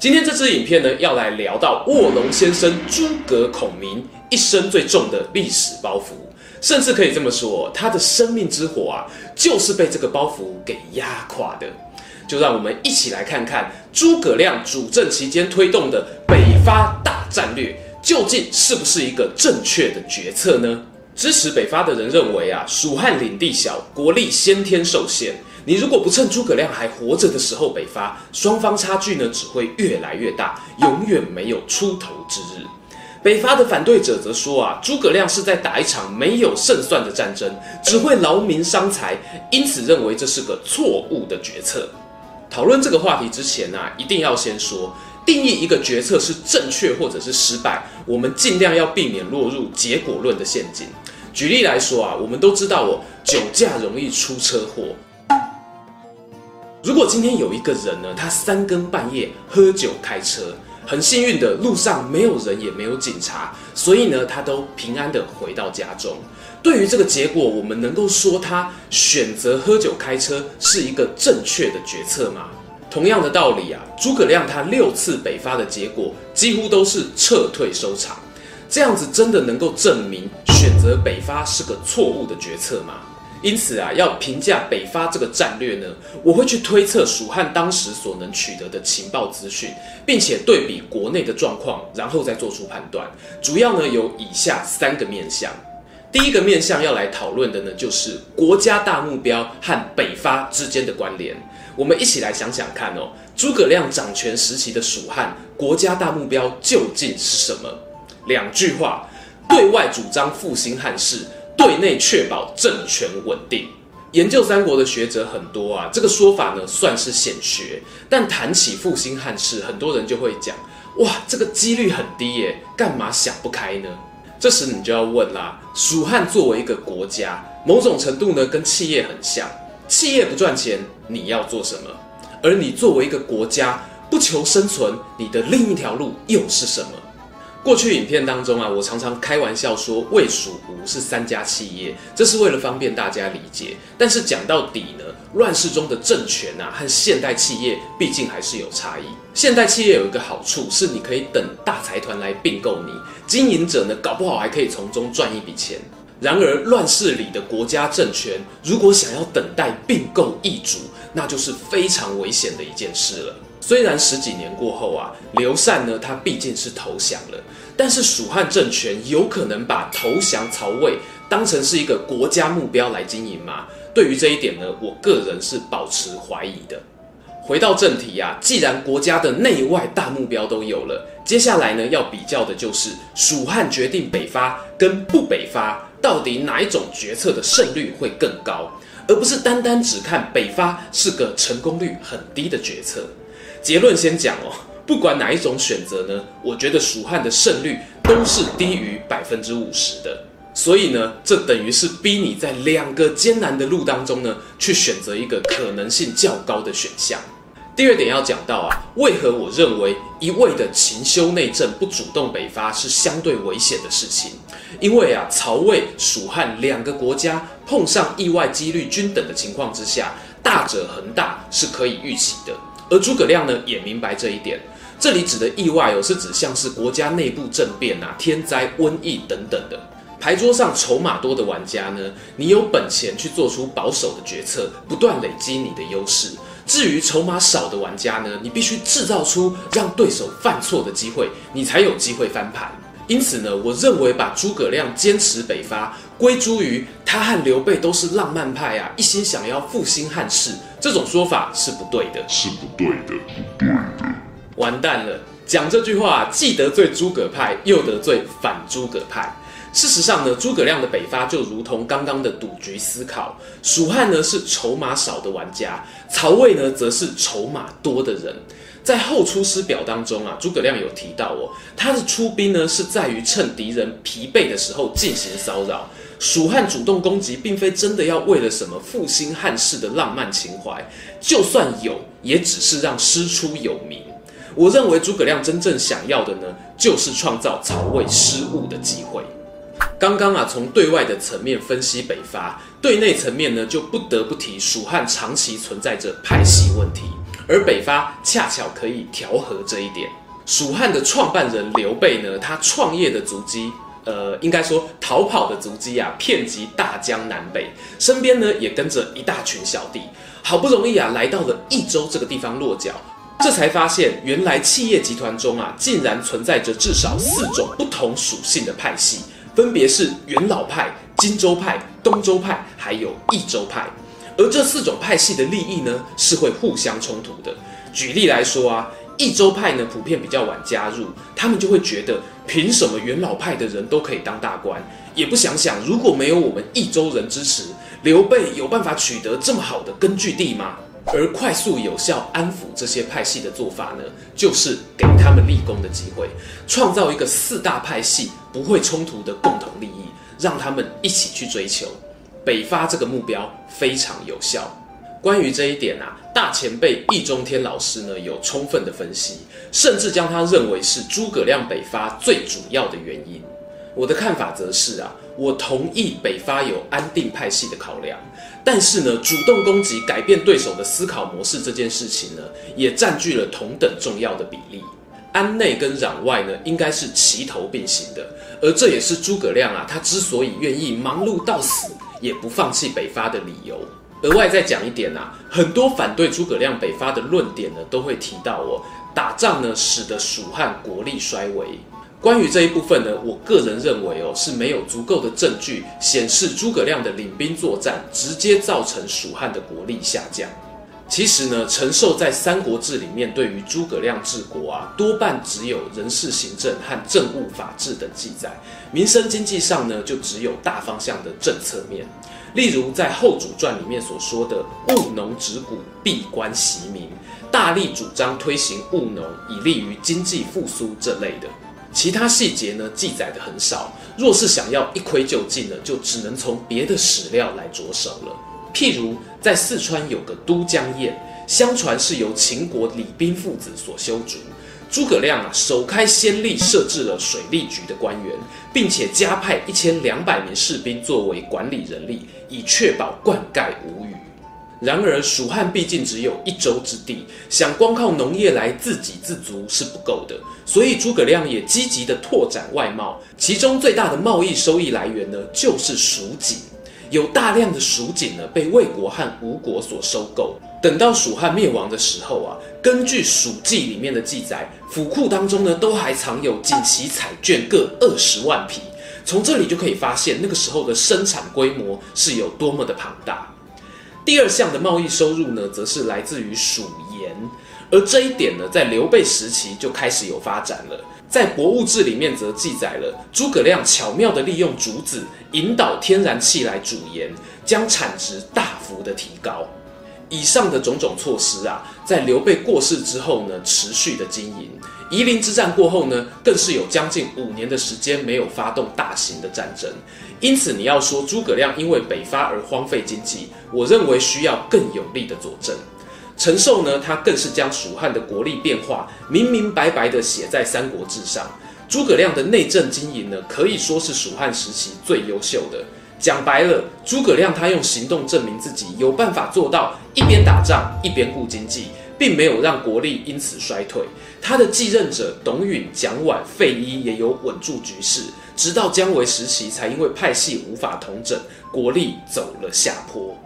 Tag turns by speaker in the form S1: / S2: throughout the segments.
S1: 今天这支影片呢，要来聊到卧龙先生诸葛孔明一生最重的历史包袱，甚至可以这么说，他的生命之火啊，就是被这个包袱给压垮的。就让我们一起来看看诸葛亮主政期间推动的北伐大战略，究竟是不是一个正确的决策呢？支持北伐的人认为啊，蜀汉领地小，国力先天受限。你如果不趁诸葛亮还活着的时候北伐，双方差距呢只会越来越大，永远没有出头之日。北伐的反对者则说啊，诸葛亮是在打一场没有胜算的战争，只会劳民伤财，因此认为这是个错误的决策。讨论这个话题之前啊，一定要先说，定义一个决策是正确或者是失败，我们尽量要避免落入结果论的陷阱。举例来说啊，我们都知道哦，酒驾容易出车祸。如果今天有一个人呢，他三更半夜喝酒开车，很幸运的路上没有人也没有警察，所以呢，他都平安的回到家中。对于这个结果，我们能够说他选择喝酒开车是一个正确的决策吗？同样的道理啊，诸葛亮他六次北伐的结果几乎都是撤退收场，这样子真的能够证明选择北伐是个错误的决策吗？因此啊，要评价北伐这个战略呢，我会去推测蜀汉当时所能取得的情报资讯，并且对比国内的状况，然后再做出判断。主要呢有以下三个面向。第一个面向要来讨论的呢，就是国家大目标和北伐之间的关联。我们一起来想想看哦，诸葛亮掌权时期的蜀汉国家大目标究竟是什么？两句话：对外主张复兴汉室。对内确保政权稳定。研究三国的学者很多啊，这个说法呢算是显学。但谈起复兴汉室，很多人就会讲：哇，这个几率很低耶，干嘛想不开呢？这时你就要问啦：蜀汉作为一个国家，某种程度呢跟企业很像，企业不赚钱，你要做什么？而你作为一个国家，不求生存，你的另一条路又是什么？过去影片当中啊，我常常开玩笑说魏蜀吴是三家企业，这是为了方便大家理解。但是讲到底呢，乱世中的政权啊和现代企业毕竟还是有差异。现代企业有一个好处是，你可以等大财团来并购你，经营者呢搞不好还可以从中赚一笔钱。然而乱世里的国家政权，如果想要等待并购易主，那就是非常危险的一件事了。虽然十几年过后啊，刘禅呢他毕竟是投降了。但是蜀汉政权有可能把投降曹魏当成是一个国家目标来经营吗？对于这一点呢，我个人是保持怀疑的。回到正题啊，既然国家的内外大目标都有了，接下来呢要比较的就是蜀汉决定北伐跟不北伐，到底哪一种决策的胜率会更高，而不是单单只看北伐是个成功率很低的决策。结论先讲哦。不管哪一种选择呢，我觉得蜀汉的胜率都是低于百分之五十的。所以呢，这等于是逼你在两个艰难的路当中呢，去选择一个可能性较高的选项。第二点要讲到啊，为何我认为一味的勤修内政不主动北伐是相对危险的事情？因为啊，曹魏、蜀汉两个国家碰上意外几率均等的情况之下，大者恒大是可以预期的。而诸葛亮呢，也明白这一点。这里指的意外哦，是指像是国家内部政变啊、天灾、瘟疫等等的。牌桌上筹码多的玩家呢，你有本钱去做出保守的决策，不断累积你的优势。至于筹码少的玩家呢，你必须制造出让对手犯错的机会，你才有机会翻盘。因此呢，我认为把诸葛亮坚持北伐归诸于他和刘备都是浪漫派啊，一心想要复兴汉室，这种说法是不对的，
S2: 是不对的，不对的。
S1: 完蛋了！讲这句话，既得罪诸葛派，又得罪反诸葛派。事实上呢，诸葛亮的北伐就如同刚刚的赌局思考，蜀汉呢是筹码少的玩家，曹魏呢则是筹码多的人。在后出师表当中啊，诸葛亮有提到哦，他的出兵呢是在于趁敌人疲惫的时候进行骚扰。蜀汉主动攻击，并非真的要为了什么复兴汉室的浪漫情怀，就算有，也只是让师出有名。我认为诸葛亮真正想要的呢，就是创造曹魏失误的机会。刚刚啊，从对外的层面分析北伐，对内层面呢，就不得不提蜀汉长期存在着派系问题，而北伐恰巧可以调和这一点。蜀汉的创办人刘备呢，他创业的足迹。呃，应该说逃跑的足迹啊，遍及大江南北，身边呢也跟着一大群小弟，好不容易啊来到了益州这个地方落脚，这才发现原来企业集团中啊，竟然存在着至少四种不同属性的派系，分别是元老派、荆州派、东周派，还有益州派，而这四种派系的利益呢，是会互相冲突的。举例来说啊。益州派呢，普遍比较晚加入，他们就会觉得，凭什么元老派的人都可以当大官，也不想想如果没有我们益州人支持，刘备有办法取得这么好的根据地吗？而快速有效安抚这些派系的做法呢，就是给他们立功的机会，创造一个四大派系不会冲突的共同利益，让他们一起去追求北伐这个目标，非常有效。关于这一点啊，大前辈易中天老师呢有充分的分析，甚至将他认为是诸葛亮北伐最主要的原因。我的看法则是啊，我同意北伐有安定派系的考量，但是呢，主动攻击、改变对手的思考模式这件事情呢，也占据了同等重要的比例。安内跟攘外呢，应该是齐头并行的，而这也是诸葛亮啊，他之所以愿意忙碌到死，也不放弃北伐的理由。额外再讲一点啊，很多反对诸葛亮北伐的论点呢，都会提到哦，打仗呢使得蜀汉国力衰微。关于这一部分呢，我个人认为哦，是没有足够的证据显示诸葛亮的领兵作战直接造成蜀汉的国力下降。其实呢，陈寿在《三国志》里面对于诸葛亮治国啊，多半只有人事行政和政务法治等记载，民生经济上呢，就只有大方向的政策面。例如在《后主传》里面所说的“务农植谷，闭关习民”，大力主张推行务农，以利于经济复苏这类的。其他细节呢，记载的很少。若是想要一窥究竟呢，就只能从别的史料来着手了。譬如在四川有个都江堰，相传是由秦国李冰父子所修筑。诸葛亮啊，首开先例设置了水利局的官员，并且加派一千两百名士兵作为管理人力，以确保灌溉无虞。然而，蜀汉毕竟只有一州之地，想光靠农业来自给自足是不够的，所以诸葛亮也积极地拓展外贸，其中最大的贸易收益来源呢，就是蜀锦。有大量的蜀锦呢，被魏国和吴国所收购。等到蜀汉灭亡的时候啊，根据《蜀记》里面的记载，府库当中呢，都还藏有锦旗彩绢各二十万匹。从这里就可以发现，那个时候的生产规模是有多么的庞大。第二项的贸易收入呢，则是来自于蜀，而这一点呢，在刘备时期就开始有发展了。在《博物志》里面则记载了诸葛亮巧妙地利用竹子引导天然气来煮盐，将产值大幅的提高。以上的种种措施啊，在刘备过世之后呢，持续的经营。夷陵之战过后呢，更是有将近五年的时间没有发动大型的战争。因此，你要说诸葛亮因为北伐而荒废经济，我认为需要更有力的佐证。陈寿呢，他更是将蜀汉的国力变化明明白白地写在《三国志》上。诸葛亮的内政经营呢，可以说是蜀汉时期最优秀的。讲白了，诸葛亮他用行动证明自己有办法做到一边打仗一边顾经济，并没有让国力因此衰退。他的继任者董允、蒋琬、费祎也有稳住局势，直到姜维时期才因为派系无法统整，国力走了下坡。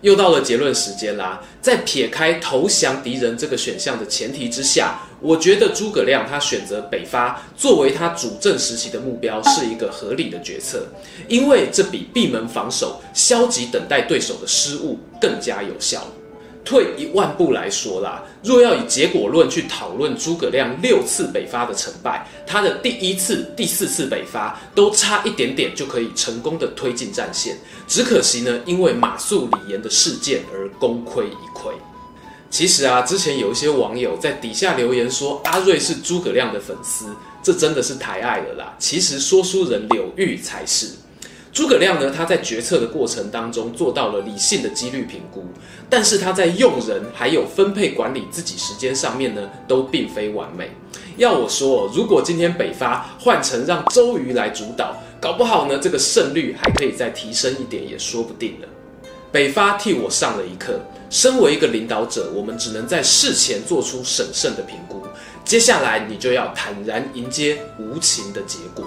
S1: 又到了结论时间啦，在撇开投降敌人这个选项的前提之下，我觉得诸葛亮他选择北伐作为他主政时期的目标是一个合理的决策，因为这比闭门防守、消极等待对手的失误更加有效。退一万步来说啦，若要以结果论去讨论诸葛亮六次北伐的成败，他的第一次、第四次北伐都差一点点就可以成功的推进战线，只可惜呢，因为马谡李严的事件而功亏一篑。其实啊，之前有一些网友在底下留言说阿瑞是诸葛亮的粉丝，这真的是抬爱了啦。其实说书人柳玉才是。诸葛亮呢，他在决策的过程当中做到了理性的几率评估，但是他在用人还有分配管理自己时间上面呢，都并非完美。要我说，如果今天北伐换成让周瑜来主导，搞不好呢，这个胜率还可以再提升一点，也说不定了。北伐替我上了一课，身为一个领导者，我们只能在事前做出审慎的评估，接下来你就要坦然迎接无情的结果。